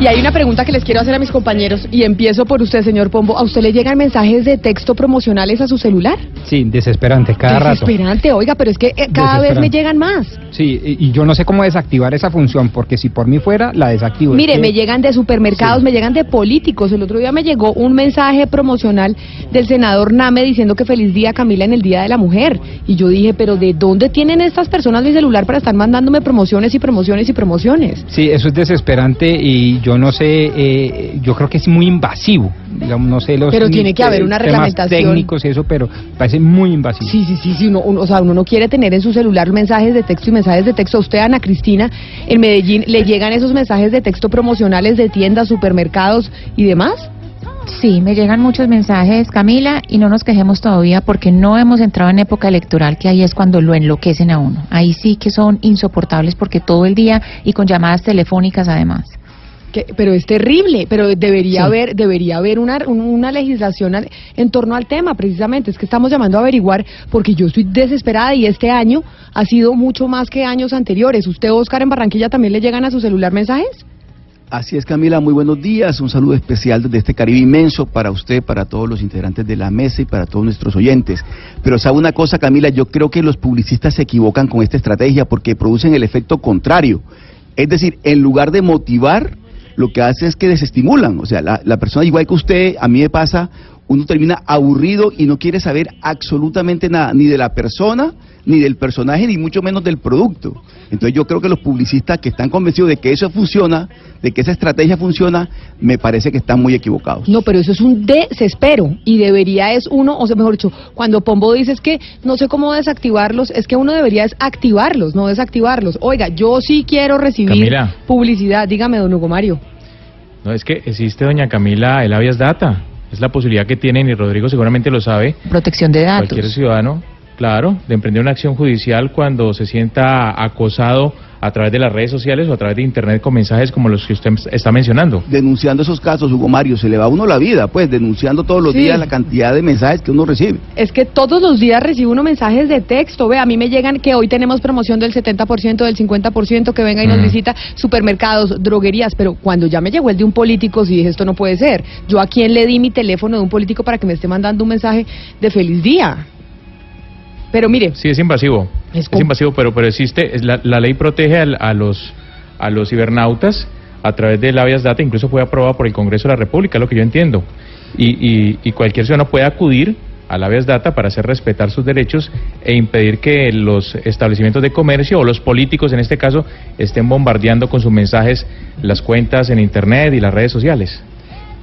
Y hay una pregunta que les quiero hacer a mis compañeros y empiezo por usted, señor Pombo. ¿A usted le llegan mensajes de texto promocionales a su celular? Sí, desesperante, cada rato. Desesperante, oiga, pero es que eh, cada vez me llegan más. Sí, y, y yo no sé cómo desactivar esa función, porque si por mí fuera, la desactivo. Mire, me llegan de supermercados, Sí. me llegan de políticos. El otro día me llegó un mensaje promocional del senador Name diciendo que feliz día Camila en el Día de la Mujer. Y yo dije, pero ¿de dónde tienen estas personas mi celular para estar mandándome promociones y promociones y promociones? Sí, eso es desesperante y yo no sé, eh, yo creo que es muy invasivo. Digamos, no sé los Pero tiene que haber una temas reglamentación. técnicos y eso, pero parece muy invasivo. Sí, sí, sí, sí uno, uno- o sea, uno no quiere tener en su celular mensajes de texto y mensajes de texto. A usted, Ana Cristina, en Medellín, ¿le llegan esos mensajes de texto promocionales de tiendas, supermercados y demás? Sí, me llegan muchos mensajes, Camila, y no nos quejemos todavía porque no hemos entrado en época electoral, que ahí es cuando lo enloquecen a uno. Ahí sí que son insoportables porque todo el día y con llamadas telefónicas además. Que- pero es terrible, pero debería Sí. haber debería haber una, un- una legislación al- en torno al tema, precisamente. Es que estamos llamando a averiguar porque yo estoy desesperada y este año ha sido mucho más que años anteriores. ¿Usted, Oscar, en Barranquilla también le llegan a su celular mensajes? Así es, Camila, muy buenos días. Un saludo especial desde este Caribe inmenso para usted, para todos los integrantes de la mesa y para todos nuestros oyentes. Pero sabe una cosa, Camila, yo creo que los publicistas se equivocan con esta estrategia porque producen el efecto contrario. Es decir, en lugar de motivar, lo que hacen es que desestimulan. O sea, la, la persona igual que usted, a mí me pasa, uno termina aburrido y no quiere saber absolutamente nada, ni de la persona, ni del personaje, ni mucho menos del producto. Entonces yo creo que los publicistas que están convencidos de que eso funciona, de que esa estrategia funciona, me parece que están muy equivocados. No, pero eso es un desespero y debería es uno, o sea, mejor dicho, cuando Pombo dice es que no sé cómo desactivarlos, es que uno debería es activarlos, no desactivarlos. Oiga, yo sí quiero recibir Camila. publicidad. Dígame, don Hugo Mario. No, es que existe, doña Camila, el habeas data. Es la posibilidad que tienen, y Rodrigo seguramente lo sabe, Protección de datos. cualquier ciudadano, claro, de emprender una acción judicial cuando se sienta acosado a través de las redes sociales o a través de Internet con mensajes como los que usted está mencionando. Denunciando esos casos, Hugo Mario, se le va a uno la vida, pues, denunciando todos los Sí. días la cantidad de mensajes que uno recibe. Es que todos los días recibo unos mensajes de texto. Ve, a mí me llegan que hoy tenemos promoción del 70%, del 50%, que venga y nos Mm. visita supermercados, droguerías. Pero cuando ya me llegó el de un político, sí dije, esto no puede ser. Yo a quién le di mi teléfono de un político para que me esté mandando un mensaje de feliz día. Pero mire, Sí, es invasivo. Es invasivo, pero, pero existe, es la, la ley protege al- a, los, a los cibernautas a través del habeas data, incluso fue aprobado por el Congreso de la República, es lo que yo entiendo. Y, y, y cualquier ciudadano puede acudir al habeas data para hacer respetar sus derechos e impedir que los establecimientos de comercio o los políticos, en este caso, estén bombardeando con sus mensajes las cuentas en Internet y las redes sociales.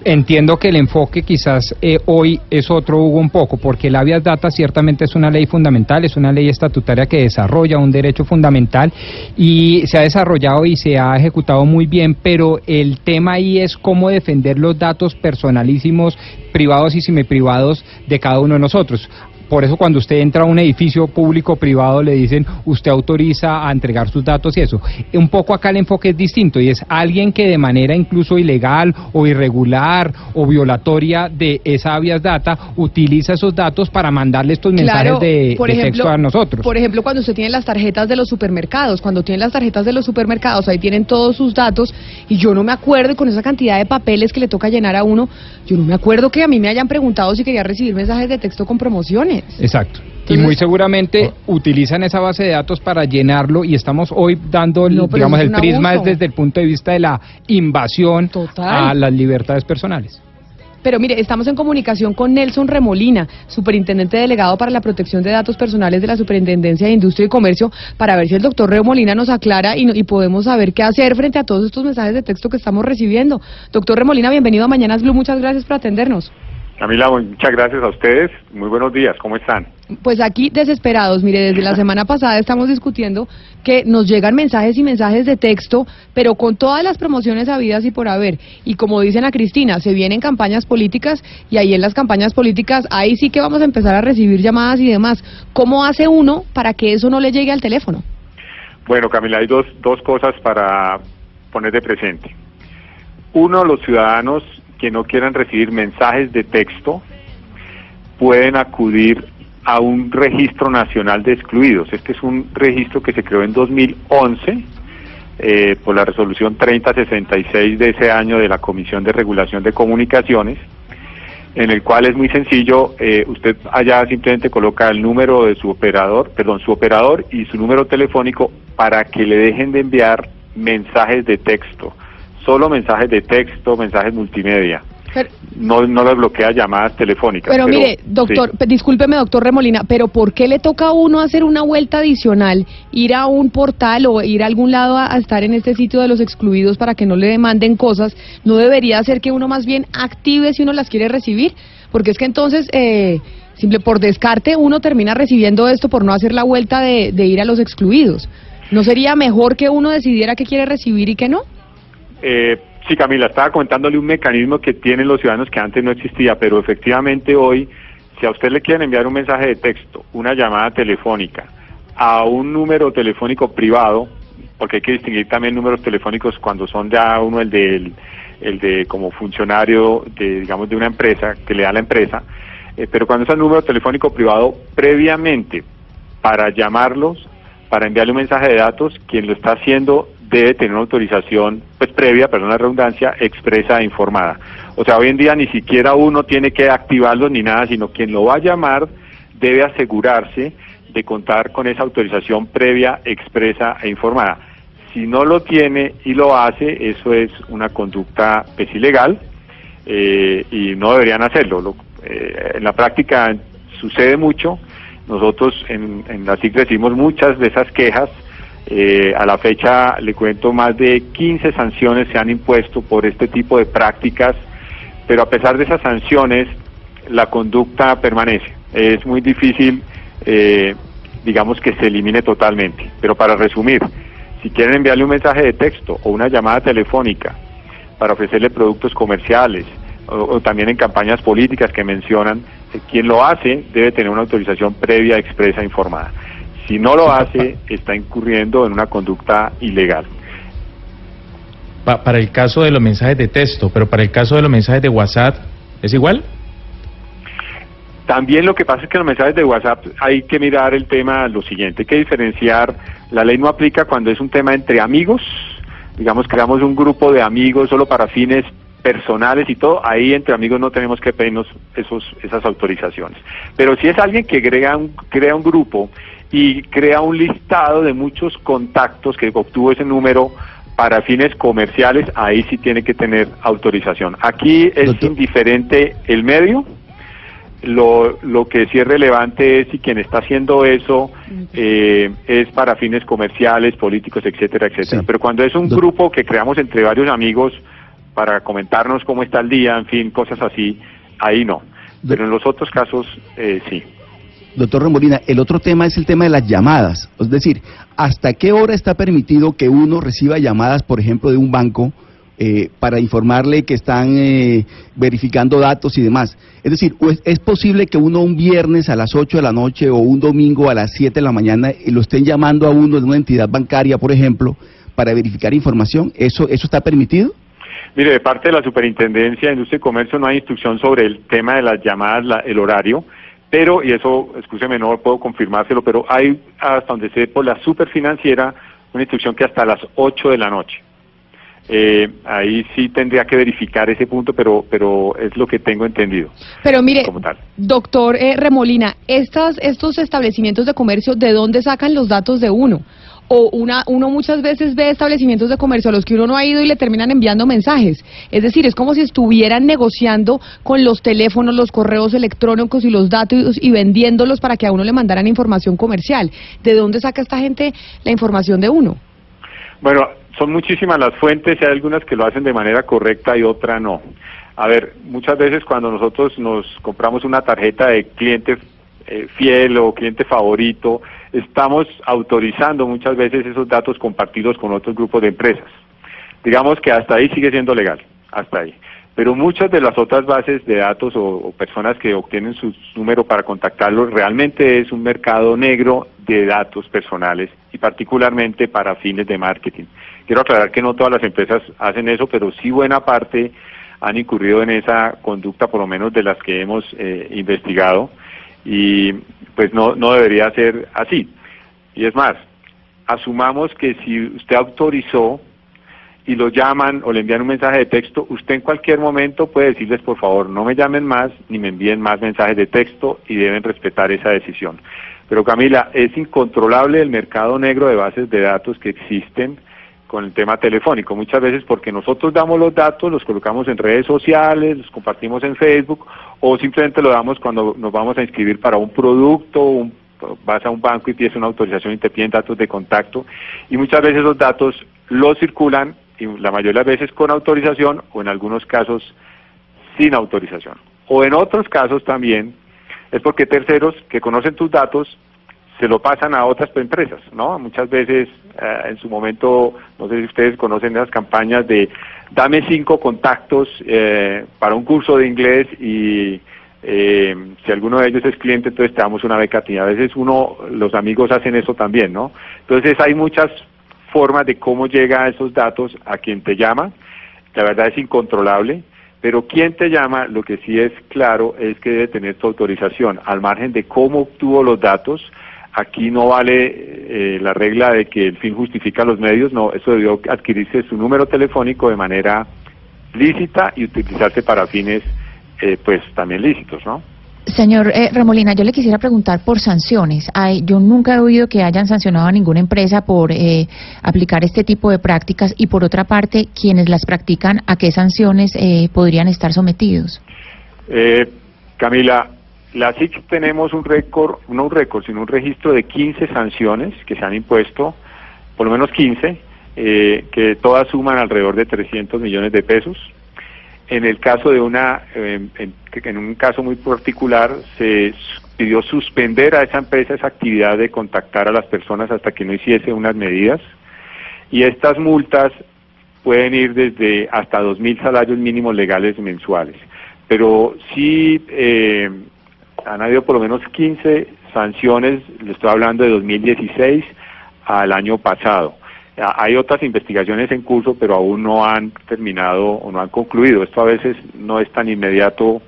Entiendo que el enfoque quizás eh, hoy es otro, Hugo, un poco, porque el habeas data ciertamente es una ley fundamental, es una ley estatutaria que desarrolla un derecho fundamental y se ha desarrollado y se ha ejecutado muy bien, pero el tema ahí es cómo defender los datos personalísimos, privados y semiprivados de cada uno de nosotros. Por eso cuando usted entra a un edificio público o privado le dicen usted autoriza a entregar sus datos y eso. Un poco acá el enfoque es distinto y es alguien que de manera incluso ilegal o irregular o violatoria de esa habeas data utiliza esos datos para mandarle estos mensajes de, por de ejemplo, texto a nosotros. Por ejemplo, cuando usted tiene las tarjetas de los supermercados, cuando tiene las tarjetas de los supermercados, ahí tienen todos sus datos y yo no me acuerdo con esa cantidad de papeles que le toca llenar a uno, yo no me acuerdo que a mí me hayan preguntado si quería recibir mensajes de texto con promociones. Exacto. y muy seguramente utilizan esa base de datos para llenarlo y estamos hoy dando, No, digamos, el prisma abuso. es desde el punto de vista de la invasión Total. a las libertades personales. Pero mire, estamos en comunicación con Nelson Remolina, superintendente delegado para la protección de datos personales de la Superintendencia de Industria y Comercio, para ver si el doctor Remolina nos aclara y, no- y podemos saber qué hacer frente a todos estos mensajes de texto que estamos recibiendo. Doctor Remolina, bienvenido a Mañanas Blue, muchas gracias por atendernos. Camila, muchas gracias a ustedes. Muy buenos días, ¿cómo están? Pues aquí desesperados, mire, desde la semana pasada estamos discutiendo que nos llegan mensajes y mensajes de texto, pero con todas las promociones habidas y por haber. Y como dicen a Cristina, se vienen campañas políticas y ahí en las campañas políticas, ahí sí que vamos a empezar a recibir llamadas y demás. ¿Cómo hace uno para que eso no le llegue al teléfono? Bueno, Camila, hay dos, dos cosas para poner de presente. Uno, los ciudadanos que no quieran recibir mensajes de texto pueden acudir a un registro nacional de excluidos. Este es un registro que se creó en 2011 eh, por la resolución 3066 de ese año de la Comisión de Regulación de Comunicaciones, en el cual es muy sencillo, eh, usted allá simplemente coloca el número de su operador, perdón, su operador y su número telefónico para que le dejen de enviar mensajes de texto solo mensajes de texto, mensajes multimedia. no, no les bloquea llamadas telefónicas. Pero, mire, doctor, discúlpeme, doctor Remolina, pero ¿por qué le toca a uno hacer una vuelta adicional, ir a un portal o ir a algún lado a, estar en este sitio de los excluidos para que no le demanden cosas? ¿No debería ser que uno más bien active si uno las quiere recibir? Porque es que entonces, eh, simple por descarte, uno termina recibiendo esto por no hacer la vuelta de, de ir a los excluidos. ¿No sería mejor que uno decidiera qué quiere recibir y qué no? Eh, sí, Camila, estaba comentándole un mecanismo que tienen los ciudadanos que antes no existía, pero efectivamente hoy, si a usted le quieren enviar un mensaje de texto, una llamada telefónica, a un número telefónico privado, porque hay que distinguir también números telefónicos cuando son ya uno el de, el de como funcionario de, digamos, de una empresa, que le da la empresa, eh, pero cuando es un número telefónico privado, previamente, para llamarlos, para enviarle un mensaje de datos, quien lo está haciendo debe tener una autorización pues previa, perdón la redundancia, expresa e informada. O sea, hoy en día ni siquiera uno tiene que activarlo ni nada, sino quien lo va a llamar debe asegurarse de contar con esa autorización previa, expresa e informada. Si no lo tiene y lo hace, eso es una conducta pues, ilegal eh, y no deberían hacerlo. Eh, en la práctica sucede mucho. Nosotros en, en la SIC recibimos muchas de esas quejas eh, a la fecha, le cuento, más de 15 sanciones se han impuesto por este tipo de prácticas, pero a pesar de esas sanciones, la conducta permanece. Es muy difícil, eh, digamos, que se elimine totalmente. Pero para resumir, si quieren enviarle un mensaje de texto o una llamada telefónica para ofrecerle productos comerciales o, también en campañas políticas que mencionan, eh, quien lo hace debe tener una autorización previa, expresa, informada. Si no lo hace, está incurriendo en una conducta ilegal. para el caso de los mensajes de texto, pero para el caso de los mensajes de WhatsApp, ¿es igual? También lo que pasa es que los mensajes de WhatsApp hay que mirar el tema lo siguiente, hay que diferenciar, la ley no aplica cuando es un tema entre amigos, digamos creamos un grupo de amigos solo para fines personales y todo, ahí entre amigos no tenemos que pedirnos esos, esas autorizaciones. Pero si es alguien que crea un, crea un grupo y crea un listado de muchos contactos que obtuvo ese número para fines comerciales, ahí sí tiene que tener autorización. Aquí es indiferente el medio, lo, lo que sí es relevante es si quien está haciendo eso eh, es para fines comerciales, políticos, etcétera, etcétera. Pero cuando es un grupo que creamos entre varios amigos para comentarnos cómo está el día, en fin, cosas así, ahí no. Pero en los otros casos eh, sí. Doctor Remolina, el otro tema es el tema de las llamadas. Es decir, ¿hasta qué hora está permitido que uno reciba llamadas, por ejemplo, de un banco eh, para informarle que están eh, verificando datos y demás? Es decir, ¿es posible que uno un viernes a las 8 de la noche o un domingo a las 7 de la mañana eh, lo estén llamando a uno de una entidad bancaria, por ejemplo, para verificar información? ¿Eso, eso está permitido? Mire, de parte de la Superintendencia de Industria y Comercio no hay instrucción sobre el tema de las llamadas, el horario pero, y eso, escúcheme, no puedo confirmárselo, pero hay hasta donde sé por la superfinanciera una instrucción que hasta las 8 de la noche. Eh, ahí sí tendría que verificar ese punto, pero, pero es lo que tengo entendido. Pero mire, doctor eh, Remolina, estas, estos establecimientos de comercio, ¿de dónde sacan los datos de uno? O una, uno muchas veces ve establecimientos de comercio a los que uno no ha ido y le terminan enviando mensajes. Es decir, es como si estuvieran negociando con los teléfonos, los correos electrónicos y los datos y vendiéndolos para que a uno le mandaran información comercial. ¿De dónde saca esta gente la información de uno? Bueno, son muchísimas las fuentes, hay algunas que lo hacen de manera correcta y otra no. A ver, muchas veces cuando nosotros nos compramos una tarjeta de cliente eh, fiel o cliente favorito, estamos autorizando muchas veces esos datos compartidos con otros grupos de empresas. Digamos que hasta ahí sigue siendo legal, hasta ahí. Pero muchas de las otras bases de datos o, personas que obtienen su número para contactarlos realmente es un mercado negro de datos personales y particularmente para fines de marketing. Quiero aclarar que no todas las empresas hacen eso, pero sí buena parte han incurrido en esa conducta, por lo menos de las que hemos eh, investigado, y pues no, no debería ser así. Y es más, asumamos que si usted autorizó y lo llaman o le envían un mensaje de texto, usted en cualquier momento puede decirles, por favor, no me llamen más ni me envíen más mensajes de texto y deben respetar esa decisión. Pero Camila, es incontrolable el mercado negro de bases de datos que existen con el tema telefónico, muchas veces porque nosotros damos los datos, los colocamos en redes sociales, los compartimos en Facebook o simplemente lo damos cuando nos vamos a inscribir para un producto, un, vas a un banco y pides una autorización y te piden datos de contacto y muchas veces los datos los circulan y la mayoría de las veces con autorización o en algunos casos sin autorización. O en otros casos también es porque terceros que conocen tus datos se lo pasan a otras empresas, ¿no? Muchas veces eh, en su momento, no sé si ustedes conocen esas campañas de dame cinco contactos eh, para un curso de inglés y eh, si alguno de ellos es cliente, entonces te damos una beca a A veces uno, los amigos hacen eso también, ¿no? Entonces hay muchas formas de cómo llega esos datos a quien te llama. La verdad es incontrolable, pero quien te llama, lo que sí es claro es que debe tener tu autorización, al margen de cómo obtuvo los datos. Aquí no vale eh, la regla de que el fin justifica los medios, no, eso debió adquirirse su número telefónico de manera lícita y utilizarse para fines eh, pues también lícitos, ¿no? Señor eh, Remolina, yo le quisiera preguntar por sanciones. Hay, yo nunca he oído que hayan sancionado a ninguna empresa por eh, aplicar este tipo de prácticas y por otra parte, quienes las practican, ¿a qué sanciones eh, podrían estar sometidos? Eh, Camila, la SIC tenemos un récord, no un récord, sino un registro de 15 sanciones que se han impuesto, por lo menos 15, eh, que todas suman alrededor de 300 millones de pesos. En el caso de una, eh, en, un caso muy particular, se pidió suspender a esa empresa esa actividad de contactar a las personas hasta que no hiciese unas medidas. Y estas multas pueden ir desde hasta 2.000 salarios mínimos legales mensuales. Pero sí eh, han habido por lo menos 15 sanciones, le estoy hablando de 2016 al año pasado. Ah, Hay otras investigaciones en curso, pero aún no han terminado o no han concluido. Esto a veces no es tan inmediato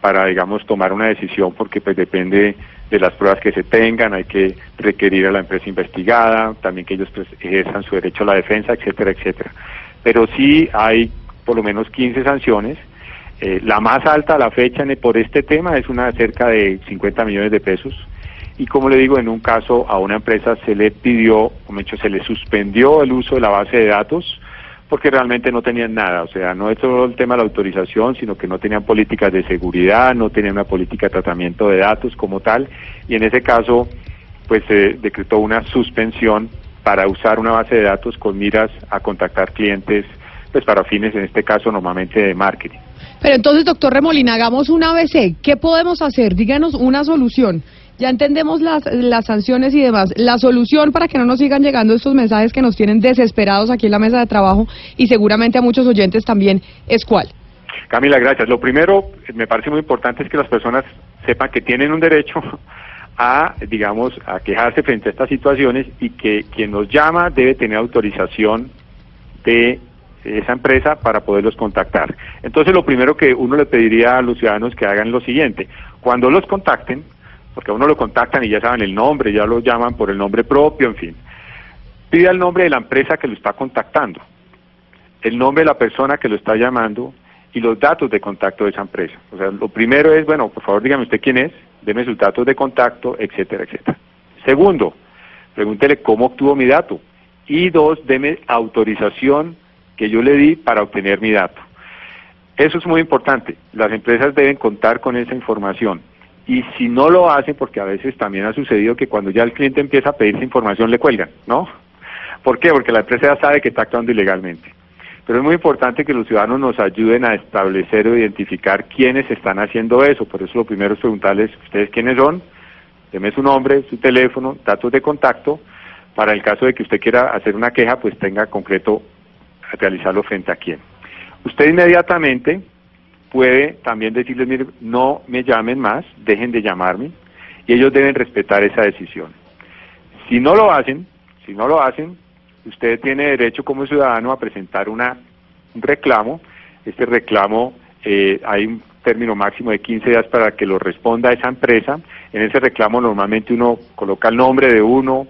para, digamos, tomar una decisión porque pues depende de las pruebas que se tengan, hay que requerir a la empresa investigada, también que ellos pues, ejerzan su derecho a la defensa, etcétera, etcétera. Pero sí hay por lo menos 15 sanciones. Eh, la más alta a la fecha en- por este tema es una de cerca de 50 millones de pesos. Y como le digo, en un caso a una empresa se le pidió, o dicho, se le suspendió el uso de la base de datos porque realmente no tenían nada. O sea, no es solo el tema de la autorización, sino que no tenían políticas de seguridad, no tenían una política de tratamiento de datos como tal. Y en ese caso, pues se decretó una suspensión para usar una base de datos con miras a contactar clientes, pues para fines, en este caso, normalmente de marketing. Pero entonces, doctor Remolina, hagamos un ABC. ¿Qué podemos hacer? Díganos una solución. Ya entendemos las, las sanciones y demás. La solución para que no nos sigan llegando estos mensajes que nos tienen desesperados aquí en la mesa de trabajo y seguramente a muchos oyentes también es cuál. Camila, gracias. Lo primero, me parece muy importante es que las personas sepan que tienen un derecho a, digamos, a quejarse frente a estas situaciones y que quien nos llama debe tener autorización de esa empresa para poderlos contactar. Entonces, lo primero que uno le pediría a los ciudadanos que hagan lo siguiente, cuando los contacten, porque a uno lo contactan y ya saben el nombre, ya lo llaman por el nombre propio, en fin, pida el nombre de la empresa que lo está contactando, el nombre de la persona que lo está llamando y los datos de contacto de esa empresa. O sea, lo primero es, bueno, por favor dígame usted quién es, deme sus datos de contacto, etcétera, etcétera. Segundo, pregúntele cómo obtuvo mi dato. Y dos, deme autorización que yo le di para obtener mi dato. Eso es muy importante. Las empresas deben contar con esa información. Y si no lo hacen, porque a veces también ha sucedido que cuando ya el cliente empieza a pedirse información le cuelgan, ¿no? ¿Por qué? Porque la empresa ya sabe que está actuando ilegalmente. Pero es muy importante que los ciudadanos nos ayuden a establecer o identificar quiénes están haciendo eso. Por eso lo primero es preguntarles ustedes quiénes son, deme su nombre, su teléfono, datos de contacto, para el caso de que usted quiera hacer una queja, pues tenga concreto realizarlo frente a quién. Usted inmediatamente puede también decirles, mire, no me llamen más, dejen de llamarme, y ellos deben respetar esa decisión. Si no lo hacen, si no lo hacen, usted tiene derecho como ciudadano a presentar una, un reclamo. Este reclamo, eh, hay un término máximo de 15 días para que lo responda esa empresa. En ese reclamo normalmente uno coloca el nombre de uno,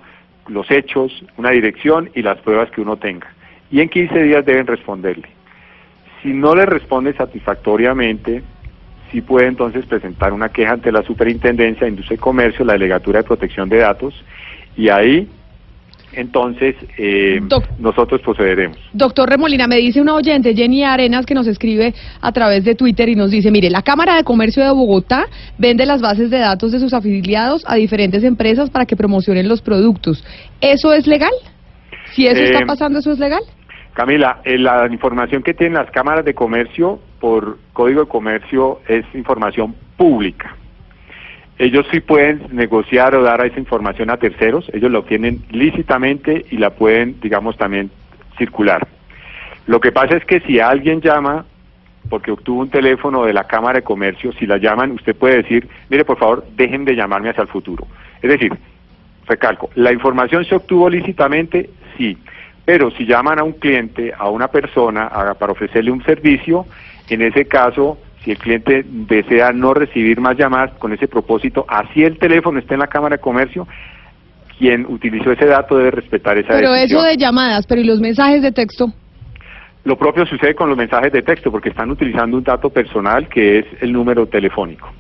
los hechos, una dirección y las pruebas que uno tenga. Y en 15 días deben responderle. Si no le responde satisfactoriamente, sí puede entonces presentar una queja ante la Superintendencia de Industria y Comercio, la Delegatura de Protección de Datos, y ahí entonces eh, Doc- nosotros procederemos. Doctor Remolina, me dice una oyente, Jenny Arenas, que nos escribe a través de Twitter y nos dice, mire, la Cámara de Comercio de Bogotá vende las bases de datos de sus afiliados a diferentes empresas para que promocionen los productos. ¿Eso es legal? Si eso está Eh, pasando, ¿eso es legal? Camila, eh, la información que tienen las cámaras de comercio por código de comercio es información pública. Ellos sí pueden negociar o dar esa información a terceros, ellos lo obtienen lícitamente y la pueden, digamos, también circular. Lo que pasa es que si alguien llama porque obtuvo un teléfono de la Cámara de Comercio, si la llaman, usted puede decir, mire, por favor, dejen de llamarme hacia el futuro. Es decir, recalco, la información se obtuvo lícitamente, sí, pero si llaman a un cliente, a una persona, a- para ofrecerle un servicio, en ese caso, si el cliente desea no recibir más llamadas con ese propósito, así el teléfono esté en la Cámara de Comercio, quien utilizó ese dato debe respetar esa Pero decisión. eso de llamadas, pero ¿y los mensajes de texto? Lo propio sucede con los mensajes de texto, porque están utilizando un dato personal que es el número telefónico.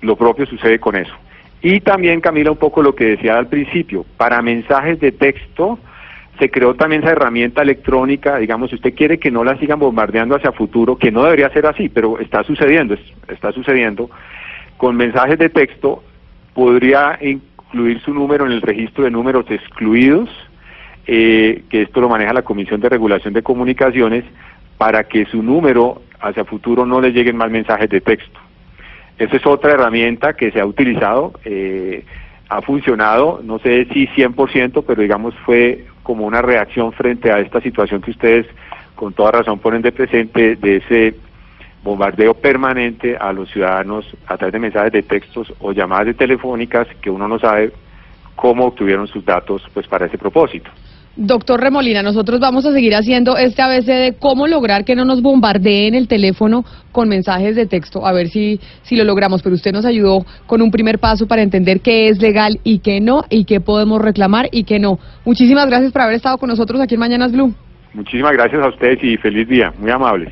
Lo propio sucede con eso. Y también, Camila, un poco lo que decía al principio, para mensajes de texto se creó también esa herramienta electrónica, digamos, si usted quiere que no la sigan bombardeando hacia futuro, que no debería ser así, pero está sucediendo, es- está sucediendo, con mensajes de texto podría incluir su número en el registro de números excluidos, eh, que esto lo maneja la Comisión de Regulación de Comunicaciones, para que su número hacia futuro no le lleguen más mensajes de texto. Esa es otra herramienta que se ha utilizado, eh, ha funcionado, no sé si 100%, pero digamos fue como una reacción frente a esta situación que ustedes con toda razón ponen de presente de ese bombardeo permanente a los ciudadanos a través de mensajes de textos o llamadas telefónicas que uno no sabe cómo obtuvieron sus datos pues para ese propósito. Doctor Remolina, nosotros vamos a seguir haciendo este ABC de cómo lograr que no nos bombardeen el teléfono con mensajes de texto, a ver si, si lo logramos, pero usted nos ayudó con un primer paso para entender qué es legal y qué no, y qué podemos reclamar y qué no. Muchísimas gracias por haber estado con nosotros aquí en Mañanas Blue. Muchísimas gracias a ustedes y feliz día, muy amables.